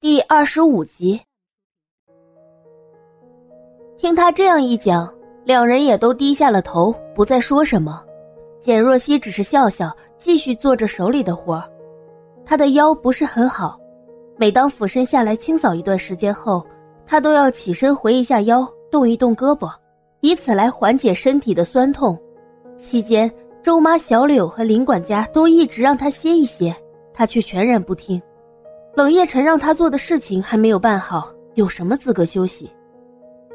第二十五集，听他这样一讲，两人也都低下了头，不再说什么。简若曦只是笑笑，继续做着手里的活儿。她的腰不是很好，每当俯身下来清扫一段时间后，她都要起身回一下腰，动一动胳膊，以此来缓解身体的酸痛。期间，周妈、小柳和林管家都一直让她歇一歇，她却全然不听。冷夜晨让他做的事情还没有办好，有什么资格休息？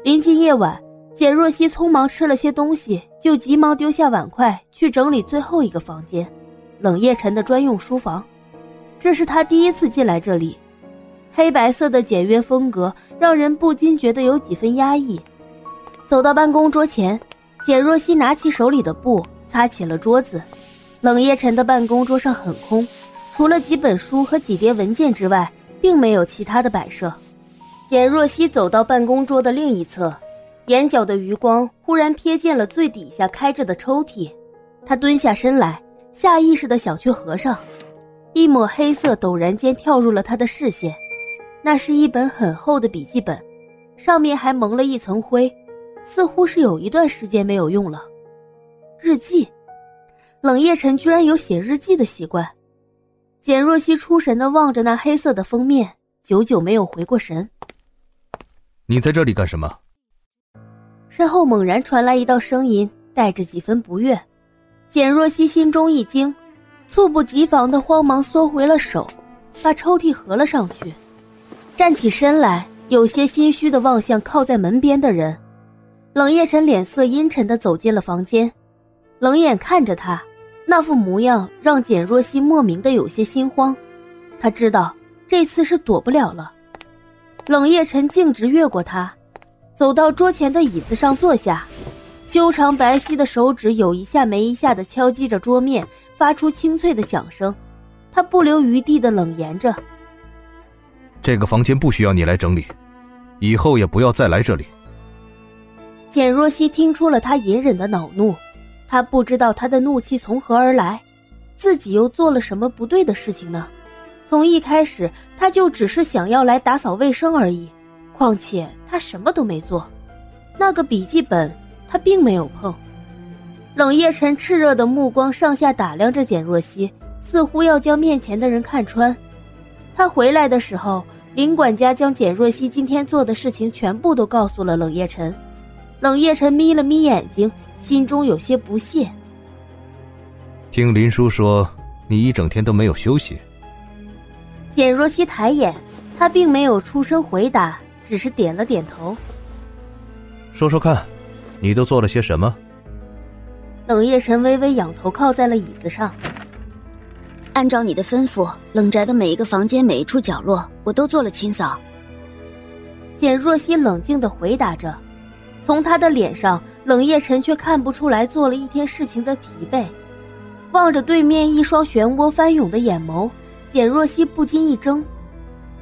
临近夜晚，简若曦匆忙吃了些东西，就急忙丢下碗筷去整理最后一个房间——冷夜晨的专用书房。这是他第一次进来这里，黑白色的简约风格让人不禁觉得有几分压抑。走到办公桌前，简若曦拿起手里的布擦起了桌子。冷夜晨的办公桌上很空。除了几本书和几叠文件之外，并没有其他的摆设。简若曦走到办公桌的另一侧，眼角的余光忽然瞥见了最底下开着的抽屉，她蹲下身来，下意识的想去合上。一抹黑色陡然间跳入了他的视线，那是一本很厚的笔记本，上面还蒙了一层灰，似乎是有一段时间没有用了。日记，冷夜晨居然有写日记的习惯。简若曦出神的望着那黑色的封面，久久没有回过神。你在这里干什么？身后猛然传来一道声音，带着几分不悦。简若曦心中一惊，猝不及防的慌忙缩回了手，把抽屉合了上去，站起身来，有些心虚的望向靠在门边的人。冷夜晨脸色阴沉的走进了房间，冷眼看着他。那副模样让简若曦莫名的有些心慌，他知道这次是躲不了了。冷夜晨径直越过他，走到桌前的椅子上坐下，修长白皙的手指有一下没一下的敲击着桌面，发出清脆的响声。他不留余地的冷言着：“这个房间不需要你来整理，以后也不要再来这里。”简若曦听出了他隐忍的恼怒。他不知道他的怒气从何而来，自己又做了什么不对的事情呢？从一开始他就只是想要来打扫卫生而已，况且他什么都没做。那个笔记本他并没有碰。冷夜晨炽热的目光上下打量着简若曦，似乎要将面前的人看穿。他回来的时候，林管家将简若曦今天做的事情全部都告诉了冷夜晨。冷夜晨眯了眯眼睛。心中有些不屑。听林叔说，你一整天都没有休息。简若曦抬眼，他并没有出声回答，只是点了点头。说说看，你都做了些什么？冷夜神微微仰头靠在了椅子上。按照你的吩咐，冷宅的每一个房间、每一处角落，我都做了清扫。简若曦冷静的回答着，从他的脸上。冷夜晨却看不出来做了一天事情的疲惫，望着对面一双漩涡翻涌的眼眸，简若曦不禁一怔，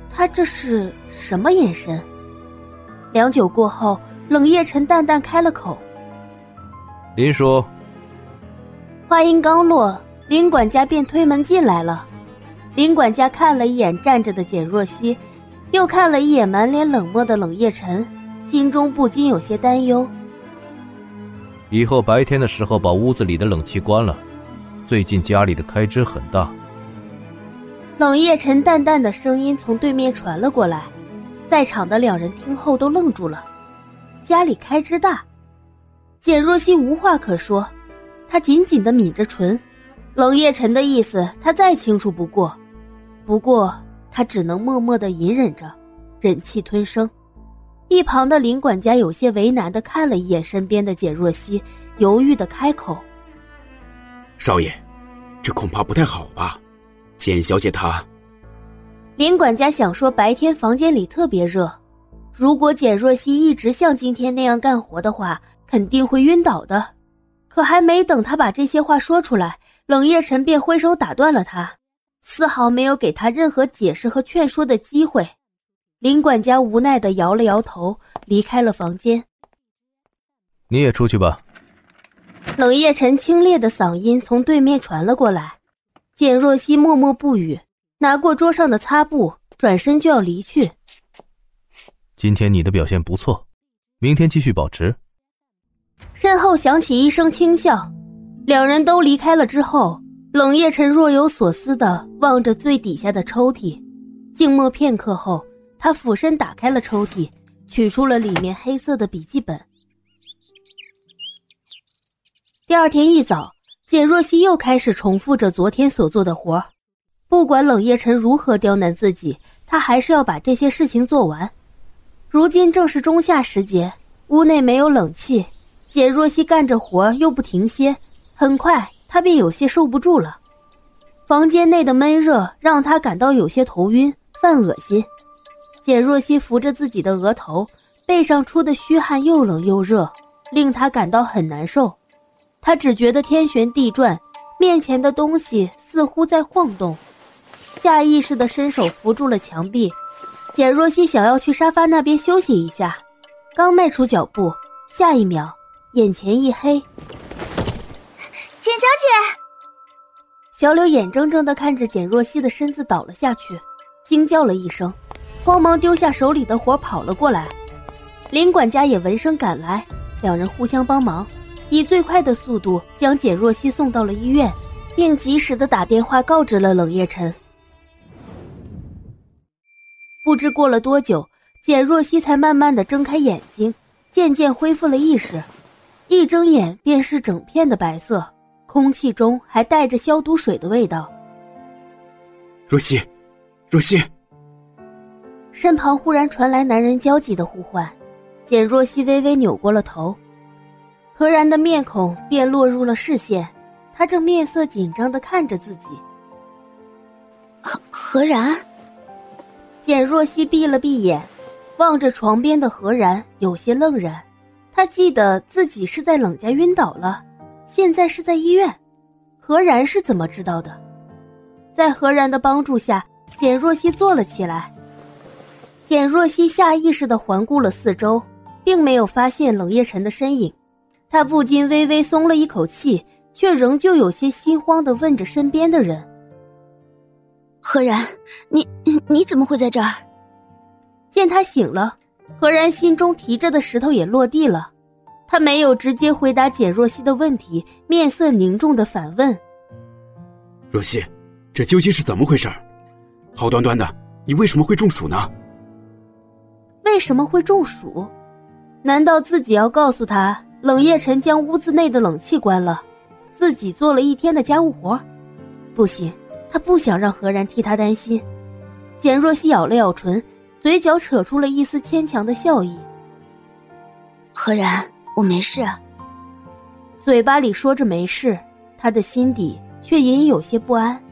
他这是什么眼神？良久过后，冷夜晨淡淡开了口：“林叔。”话音刚落，林管家便推门进来了。林管家看了一眼站着的简若曦，又看了一眼满脸冷漠的冷夜晨，心中不禁有些担忧。以后白天的时候把屋子里的冷气关了。最近家里的开支很大。冷夜晨淡淡的声音从对面传了过来，在场的两人听后都愣住了。家里开支大，简若曦无话可说，她紧紧的抿着唇。冷夜晨的意思她再清楚不过，不过她只能默默的隐忍着，忍气吞声。一旁的林管家有些为难的看了一眼身边的简若曦，犹豫的开口：“少爷，这恐怕不太好吧？简小姐她……”林管家想说白天房间里特别热，如果简若曦一直像今天那样干活的话，肯定会晕倒的。可还没等他把这些话说出来，冷夜晨便挥手打断了他，丝毫没有给他任何解释和劝说的机会。林管家无奈的摇了摇头，离开了房间。你也出去吧。冷夜晨清冽的嗓音从对面传了过来。简若曦默默不语，拿过桌上的擦布，转身就要离去。今天你的表现不错，明天继续保持。身后响起一声轻笑，两人都离开了之后，冷夜晨若有所思的望着最底下的抽屉，静默片刻后，他俯身打开了抽屉，取出了里面黑色的笔记本。第二天一早，简若曦又开始重复着昨天所做的活不管冷夜晨如何刁难自己，他还是要把这些事情做完。如今正是仲夏时节，屋内没有冷气。简若曦干着活又不停歇，很快她便有些受不住了。房间内的闷热让她感到有些头晕、犯恶心。简若曦扶着自己的额头，背上出的虚汗又冷又热，令她感到很难受。她只觉得天旋地转，面前的东西似乎在晃动，下意识的伸手扶住了墙壁。简若曦想要去沙发那边休息一下，刚迈出脚步，下一秒。眼前一黑，简小姐，小柳眼睁睁的看着简若曦的身子倒了下去，惊叫了一声，慌忙丢下手里的活跑了过来。林管家也闻声赶来，两人互相帮忙，以最快的速度将简若曦送到了医院，并及时的打电话告知了冷夜晨。不知过了多久，简若曦才慢慢的睁开眼睛，渐渐恢复了意识。一睁眼便是整片的白色，空气中还带着消毒水的味道。若曦，若曦！身旁忽然传来男人焦急的呼唤，简若曦微微扭过了头，何然的面孔便落入了视线，他正面色紧张的看着自己。何何然？简若曦闭了闭眼，望着床边的何然，有些愣然。他记得自己是在冷家晕倒了，现在是在医院。何然是怎么知道的？在何然的帮助下，简若曦坐了起来。简若曦下意识的环顾了四周，并没有发现冷夜晨的身影，她不禁微微松了一口气，却仍旧有些心慌的问着身边的人：“何然，你你怎么会在这儿？”见他醒了。何然心中提着的石头也落地了，他没有直接回答简若曦的问题，面色凝重的反问：“若曦，这究竟是怎么回事？好端端的，你为什么会中暑呢？为什么会中暑？难道自己要告诉他，冷夜晨将屋子内的冷气关了，自己做了一天的家务活？不行，他不想让何然替他担心。”简若曦咬了咬唇。嘴角扯出了一丝牵强的笑意。何然，我没事。嘴巴里说着没事，他的心底却隐隐有些不安。